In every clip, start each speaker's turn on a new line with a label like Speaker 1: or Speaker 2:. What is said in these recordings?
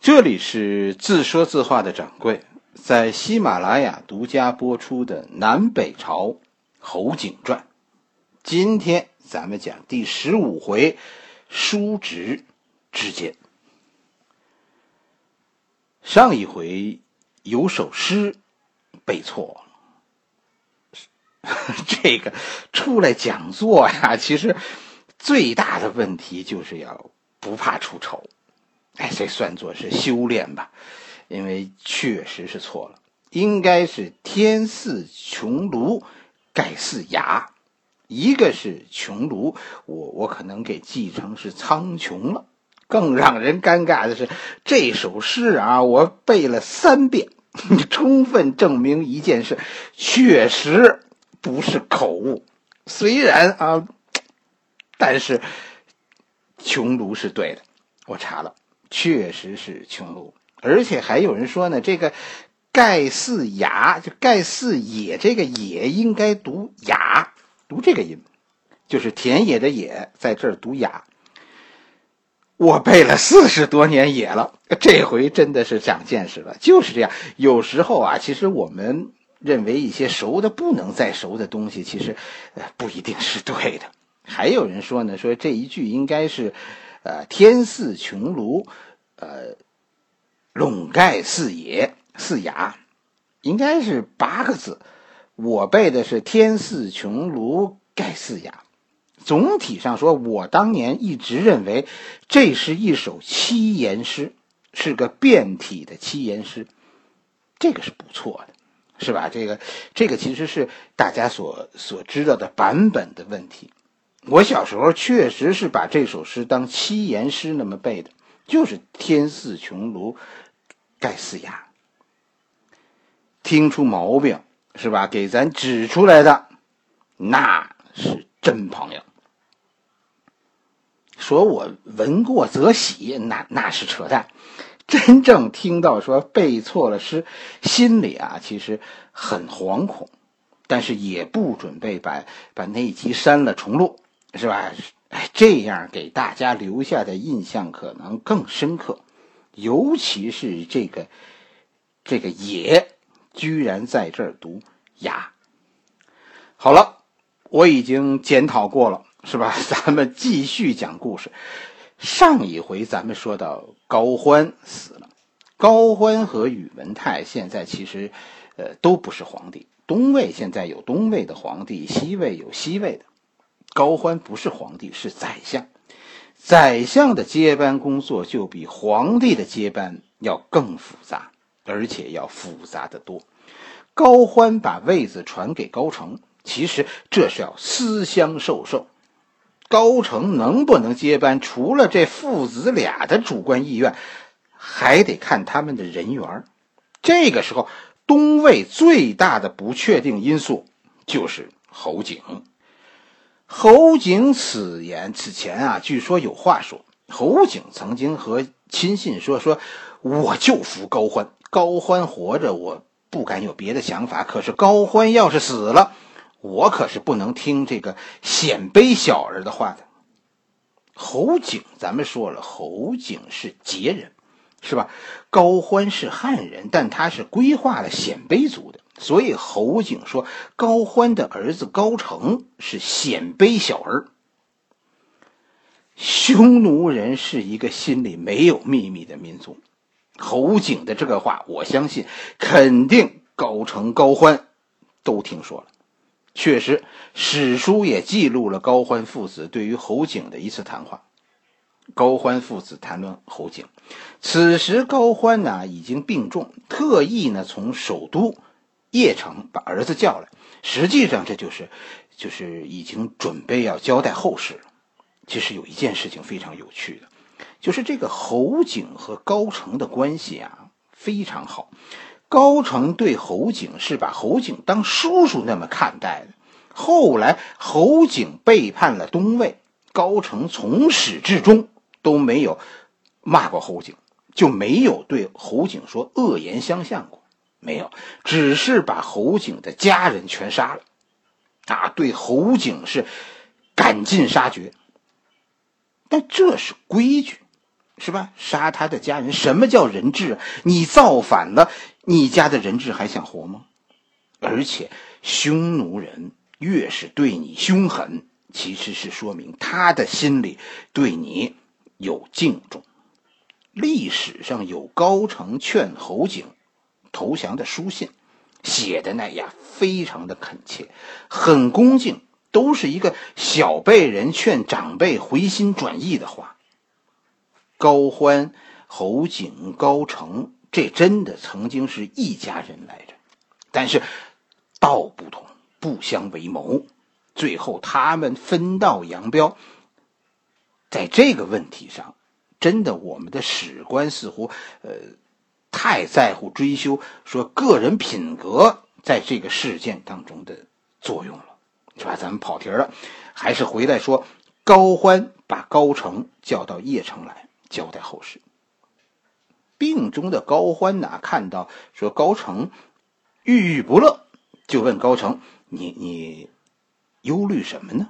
Speaker 1: 这里是自说自话的掌柜，在喜马拉雅独家播出的《南北朝侯景传》，今天咱们讲第十五回，叔侄之间。上一回有首诗背错了，这个出来讲座呀，其实最大的问题就是要不怕出丑。哎，这算作是修炼吧，因为确实是错了，应该是天似穹庐，盖似崖，一个是穹庐，我我可能给记成是苍穹了。更让人尴尬的是，这首诗啊，我背了三遍，充分证明一件事，确实不是口误。虽然啊，但是穹庐是对的，我查了。确实是穷庐，而且还有人说呢，这个盖四雅，就盖四野，这个野应该读雅，读这个音，就是田野的野，在这儿读雅。我背了四十多年野了，这回真的是长见识了。就是这样，有时候啊，其实我们认为一些熟的不能再熟的东西，其实不一定是对的。还有人说呢，说这一句应该是。呃，天似穹庐，呃，笼盖四野四崖，应该是八个字。我背的是天似穹庐盖四崖。总体上说，我当年一直认为这是一首七言诗，是个变体的七言诗，这个是不错的，是吧？这个这个其实是大家所所知道的版本的问题。我小时候确实是把这首诗当七言诗那么背的，就是“天似穹庐，盖似崖”。听出毛病是吧？给咱指出来的，那是真朋友。说我闻过则喜，那那是扯淡。真正听到说背错了诗，心里啊其实很惶恐，但是也不准备把把那集删了重录。是吧？哎，这样给大家留下的印象可能更深刻，尤其是这个这个“也”居然在这儿读“牙”。好了，我已经检讨过了，是吧？咱们继续讲故事。上一回咱们说到高欢死了，高欢和宇文泰现在其实呃都不是皇帝，东魏现在有东魏的皇帝，西魏有西魏的。高欢不是皇帝，是宰相。宰相的接班工作就比皇帝的接班要更复杂，而且要复杂的多。高欢把位子传给高成，其实这是要私相授受。高成能不能接班，除了这父子俩的主观意愿，还得看他们的人缘。这个时候，东魏最大的不确定因素就是侯景。侯景此言此前啊，据说有话说。侯景曾经和亲信说：“说我就服高欢，高欢活着，我不敢有别的想法。可是高欢要是死了，我可是不能听这个鲜卑小儿的话的。”侯景，咱们说了，侯景是羯人，是吧？高欢是汉人，但他是规划了鲜卑族的。所以侯景说，高欢的儿子高成是鲜卑小儿。匈奴人是一个心里没有秘密的民族。侯景的这个话，我相信肯定高成、高欢都听说了。确实，史书也记录了高欢父子对于侯景的一次谈话。高欢父子谈论侯景，此时高欢呢已经病重，特意呢从首都。邺城把儿子叫来，实际上这就是，就是已经准备要交代后事了。其实有一件事情非常有趣的，就是这个侯景和高成的关系啊非常好。高成对侯景是把侯景当叔叔那么看待的。后来侯景背叛了东魏，高成从始至终都没有骂过侯景，就没有对侯景说恶言相向过。没有，只是把侯景的家人全杀了，啊，对侯景是赶尽杀绝。但这是规矩，是吧？杀他的家人，什么叫人质？你造反了，你家的人质还想活吗？而且，匈奴人越是对你凶狠，其实是说明他的心里对你有敬重。历史上有高澄劝侯景投降的书信，写的那呀非常的恳切，很恭敬，都是一个小辈人劝长辈回心转意的话。高欢、侯景、高澄，这真的曾经是一家人来着，但是道不同，不相为谋，最后他们分道扬镳。在这个问题上，真的我们的史官似乎呃太在乎追究说个人品格在这个事件当中的作用了，是吧？咱们跑题了，还是回来说，高欢把高澄叫到邺城来。交代后事。病中的高欢呐，看到说高成郁郁不乐，就问高成：“你你忧虑什么呢？”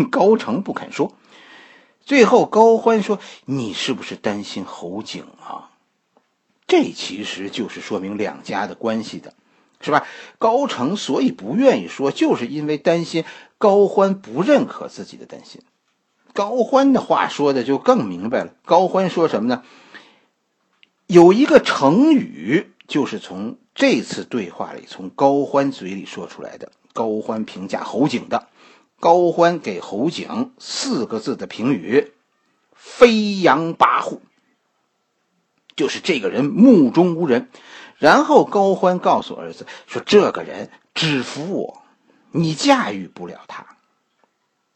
Speaker 1: 高成不肯说。最后高欢说：“你是不是担心侯景啊？”这其实就是说明两家的关系的，是吧？高成所以不愿意说，就是因为担心高欢不认可自己的担心。高欢的话说的就更明白了。高欢说什么呢？有一个成语，就是从这次对话里，从高欢嘴里说出来的。高欢评价侯景的，高欢给侯景四个字的评语：飞扬跋扈。就是这个人目中无人。然后高欢告诉儿子说：“这个人只服我，你驾驭不了他。”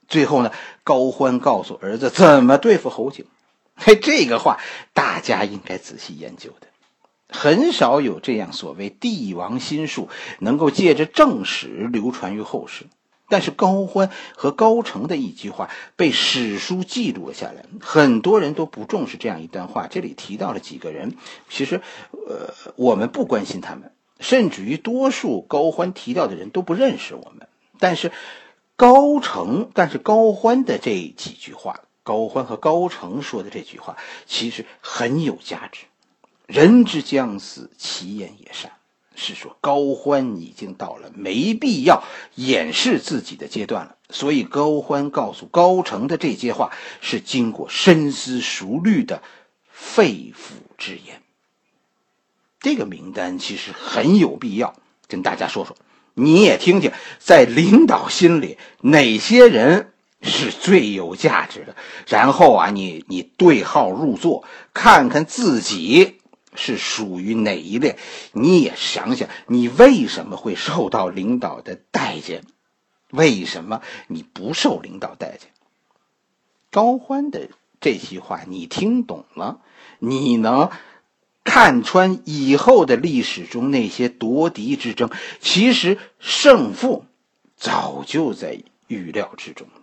Speaker 1: 最后呢，高欢告诉儿子怎么对付侯景。嘿，这个话大家应该仔细研究的。很少有这样所谓帝王心术能够借着正史流传于后世。但是高欢和高澄的一句话被史书记录了下来，很多人都不重视这样一段话。这里提到了几个人，其实，呃，我们不关心他们，甚至于多数高欢提到的人都不认识我们。但是。高成，但是高欢的这几句话，高欢和高成说的这句话，其实很有价值。人之将死，其言也善，是说高欢已经到了没必要掩饰自己的阶段了。所以高欢告诉高成的这些话，是经过深思熟虑的肺腑之言。这个名单其实很有必要跟大家说说。你也听听，在领导心里哪些人是最有价值的？然后啊，你你对号入座，看看自己是属于哪一类。你也想想，你为什么会受到领导的待见？为什么你不受领导待见？高欢的这句话你听懂了？你能？看穿以后的历史中那些夺嫡之争，其实胜负早就在预料之中了。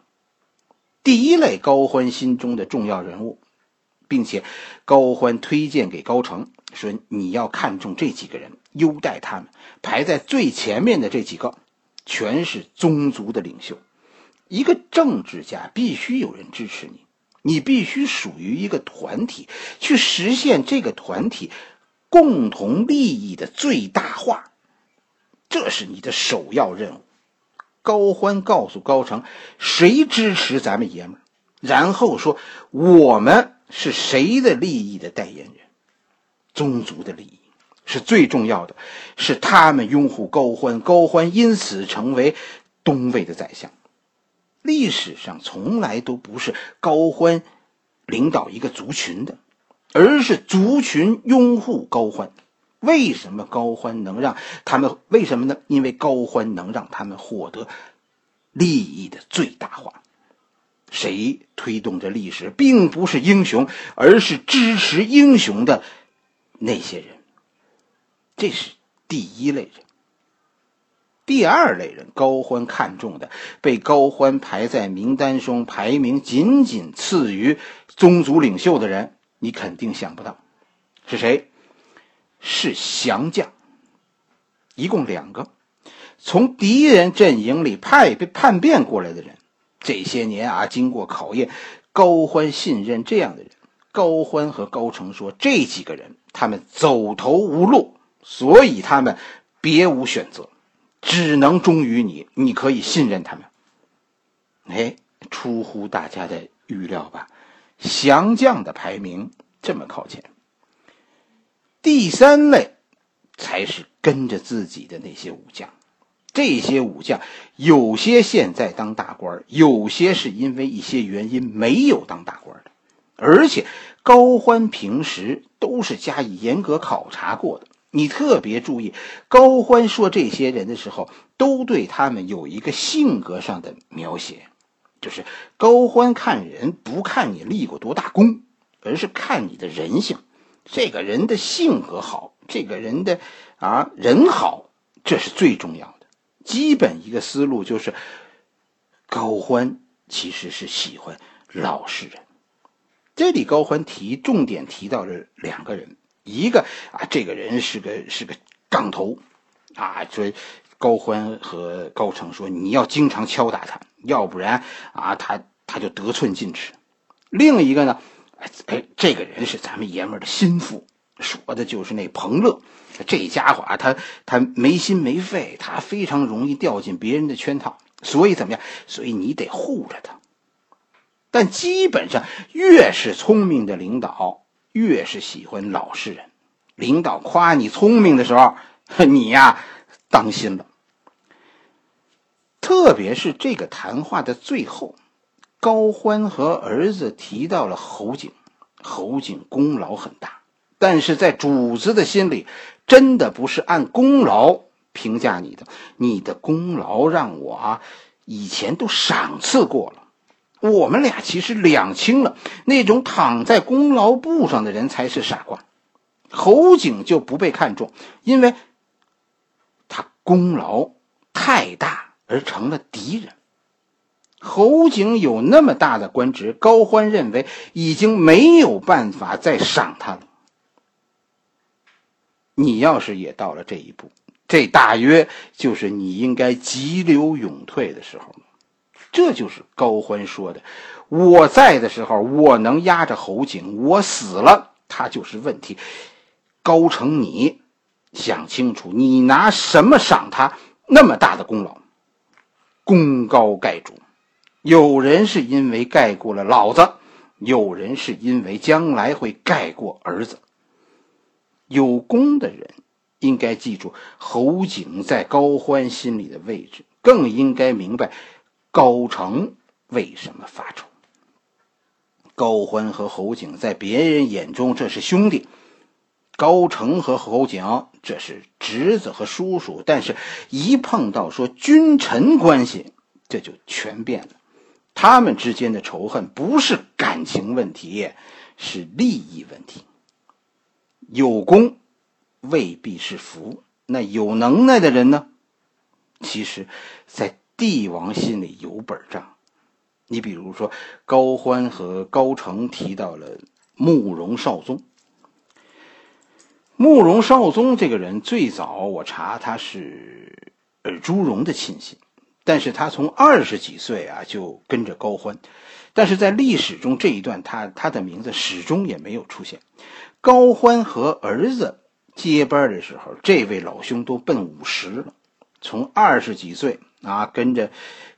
Speaker 1: 第一类高欢心中的重要人物，并且高欢推荐给高成说：“你要看重这几个人，优待他们。排在最前面的这几个，全是宗族的领袖。一个政治家必须有人支持你。”你必须属于一个团体，去实现这个团体共同利益的最大化，这是你的首要任务。高欢告诉高成：“谁支持咱们爷们儿？”然后说：“我们是谁的利益的代言人？宗族的利益是最重要的，是他们拥护高欢，高欢因此成为东魏的宰相。”历史上从来都不是高欢领导一个族群的，而是族群拥护高欢。为什么高欢能让他们？为什么呢？因为高欢能让他们获得利益的最大化。谁推动着历史，并不是英雄，而是支持英雄的那些人。这是第一类人。第二类人，高欢看中的，被高欢排在名单中，排名仅仅次于宗族领袖的人，你肯定想不到，是谁？是降将。一共两个，从敌人阵营里派被叛变过来的人。这些年啊，经过考验，高欢信任这样的人。高欢和高成说，这几个人他们走投无路，所以他们别无选择，只能忠于你。你可以信任他们。哎，出乎大家的预料吧？降将的排名这么靠前。第三类才是跟着自己的那些武将，这些武将有些现在当大官，有些是因为一些原因没有当大官的。而且高欢平时都是加以严格考察过的。你特别注意，高欢说这些人的时候，都对他们有一个性格上的描写。就是高欢看人不看你立过多大功，而是看你的人性。这个人的性格好，这个人的啊人好，这是最重要的。基本一个思路就是，高欢其实是喜欢老实人。这里高欢提重点提到了两个人，一个啊这个人是个是个杠头，啊所以高欢和高成说你要经常敲打他。要不然啊，他他就得寸进尺。另一个呢，哎，这个人是咱们爷们儿的心腹，说的就是那彭乐。这家伙啊，他他没心没肺，他非常容易掉进别人的圈套。所以怎么样？所以你得护着他。但基本上，越是聪明的领导，越是喜欢老实人。领导夸你聪明的时候，你呀，当心了。特别是这个谈话的最后，高欢和儿子提到了侯景，侯景功劳很大，但是在主子的心里，真的不是按功劳评价你的，你的功劳让我啊以前都赏赐过了，我们俩其实两清了，那种躺在功劳簿上的人才是傻瓜，侯景就不被看重，因为他功劳太大。而成了敌人。侯景有那么大的官职，高欢认为已经没有办法再赏他了。你要是也到了这一步，这大约就是你应该急流勇退的时候了。这就是高欢说的：“我在的时候，我能压着侯景；我死了，他就是问题。”高成，你想清楚，你拿什么赏他那么大的功劳？功高盖主，有人是因为盖过了老子，有人是因为将来会盖过儿子。有功的人应该记住侯景在高欢心里的位置，更应该明白高成为什么发愁。高欢和侯景在别人眼中这是兄弟。高成和侯景这是侄子和叔叔，但是，一碰到说君臣关系，这就全变了。他们之间的仇恨不是感情问题，是利益问题。有功未必是福，那有能耐的人呢？其实，在帝王心里有本账。你比如说，高欢和高成提到了慕容绍宗。慕容绍宗这个人最早我查他是尔朱荣的亲信，但是他从二十几岁啊就跟着高欢，但是在历史中这一段他他的名字始终也没有出现。高欢和儿子接班的时候，这位老兄都奔五十了，从二十几岁啊跟着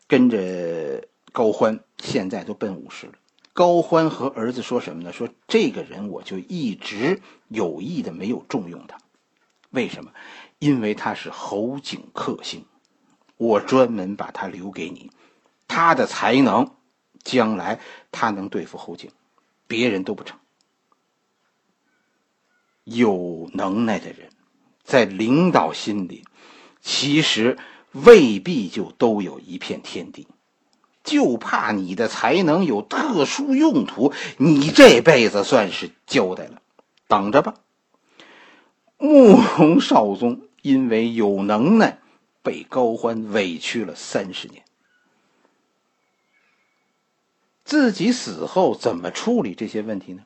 Speaker 1: 跟着高欢，现在都奔五十了。高欢和儿子说什么呢？说这个人我就一直有意的没有重用他，为什么？因为他是侯景克星，我专门把他留给你，他的才能，将来他能对付侯景，别人都不成。有能耐的人，在领导心里，其实未必就都有一片天地。就怕你的才能有特殊用途，你这辈子算是交代了，等着吧。慕容绍宗因为有能耐，被高欢委屈了三十年。自己死后怎么处理这些问题呢？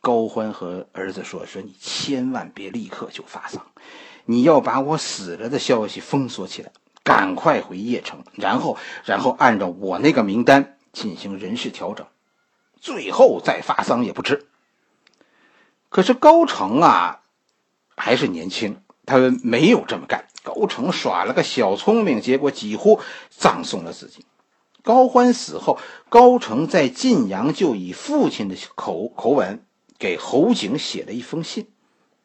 Speaker 1: 高欢和儿子说：“说你千万别立刻就发丧，你要把我死了的消息封锁起来。”赶快回邺城，然后，然后按照我那个名单进行人事调整，最后再发丧也不迟。可是高成啊，还是年轻，他没有这么干。高成耍了个小聪明，结果几乎葬送了自己。高欢死后，高成在晋阳就以父亲的口口吻给侯景写了一封信，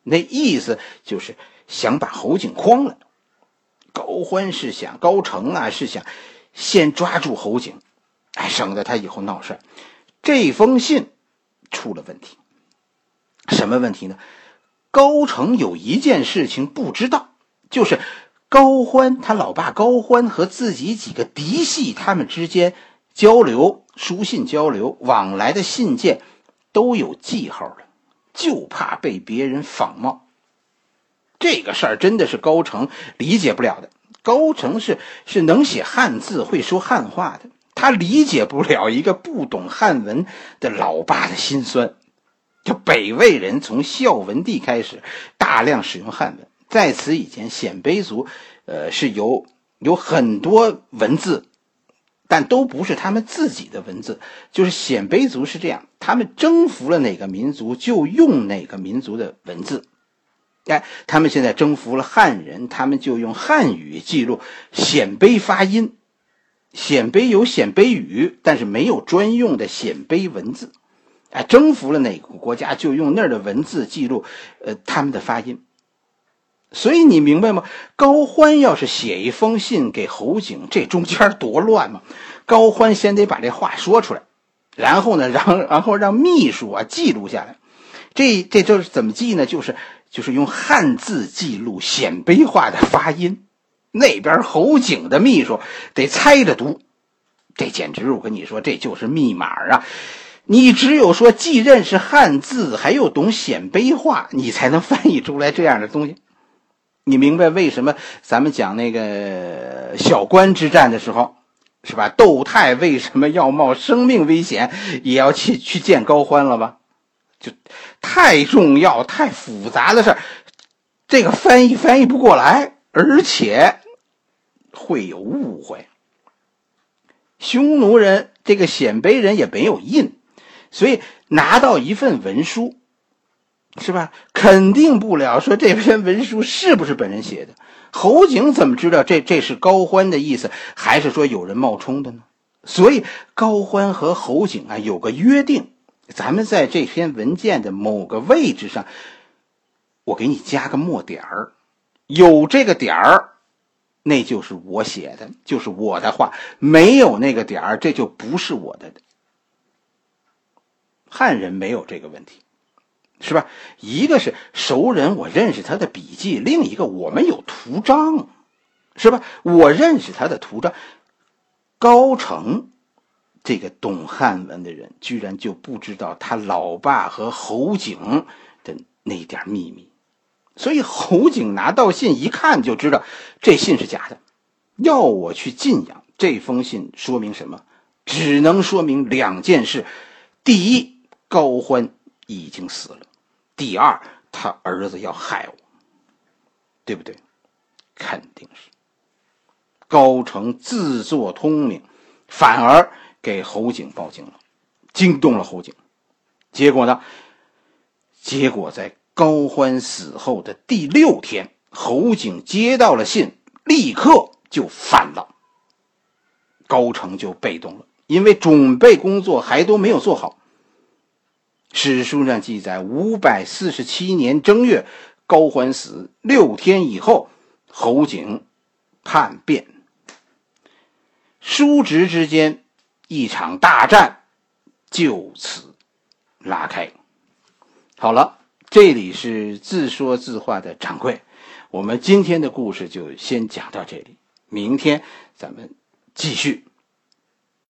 Speaker 1: 那意思就是想把侯景诓了。高欢是想，高成啊是想先抓住侯景，哎，省得他以后闹事这封信出了问题，什么问题呢？高成有一件事情不知道，就是。高欢他老爸高欢和自己几个嫡系，他们之间交流书信交流往来的信件都有记号的，就怕被别人仿冒。这个事儿真的是高成理解不了的。高成是是能写汉字、会说汉话的，他理解不了一个不懂汉文的老爸的心酸。就北魏人从孝文帝开始大量使用汉文。在此以前，鲜卑族，呃，是有有很多文字，但都不是他们自己的文字。就是鲜卑族是这样，他们征服了哪个民族，就用哪个民族的文字。哎，他们现在征服了汉人，他们就用汉语记录鲜卑发音。鲜卑有鲜卑语，但是没有专用的鲜卑文字。哎，征服了哪个国家，就用那儿的文字记录，呃，他们的发音。所以你明白吗？高欢要是写一封信给侯景，这中间多乱嘛！高欢先得把这话说出来，然后呢，让 然后让秘书啊记录下来。这这就是怎么记呢？就是就是用汉字记录鲜卑话的发音。那边侯景的秘书得猜着读，这简直我跟你说，这就是密码啊！你只有说既认识汉字，还有懂鲜卑话，你才能翻译出来这样的东西。你明白为什么咱们讲那个小关之战的时候，是吧？窦太为什么要冒生命危险也要去去见高欢了吧？就太重要、太复杂的事，这个翻译翻译不过来，而且会有误会。匈奴人这个鲜卑人也没有印，所以拿到一份文书。是吧？肯定不了。说这篇文书是不是本人写的？侯景怎么知道这这是高欢的意思，还是说有人冒充的呢？所以高欢和侯景啊有个约定，咱们在这篇文件的某个位置上，我给你加个墨点儿，有这个点儿，那就是我写的，就是我的话；没有那个点儿，这就不是我的。汉人没有这个问题。是吧？一个是熟人，我认识他的笔记；另一个我们有图章，是吧？我认识他的图章。高成这个懂汉文的人，居然就不知道他老爸和侯景的那点秘密。所以侯景拿到信一看就知道这信是假的，要我去晋阳。这封信说明什么？只能说明两件事：第一，高欢已经死了。第二，他儿子要害我，对不对？肯定是。高成自作聪明，反而给侯景报警了，惊动了侯景。结果呢？结果在高欢死后的第六天，侯景接到了信，立刻就反了。高成就被动了，因为准备工作还都没有做好。史书上记载，五百四十七年正月，高欢死六天以后，侯景叛变。叔侄之间一场大战就此拉开。好了，这里是自说自话的掌柜，我们今天的故事就先讲到这里，明天咱们继续。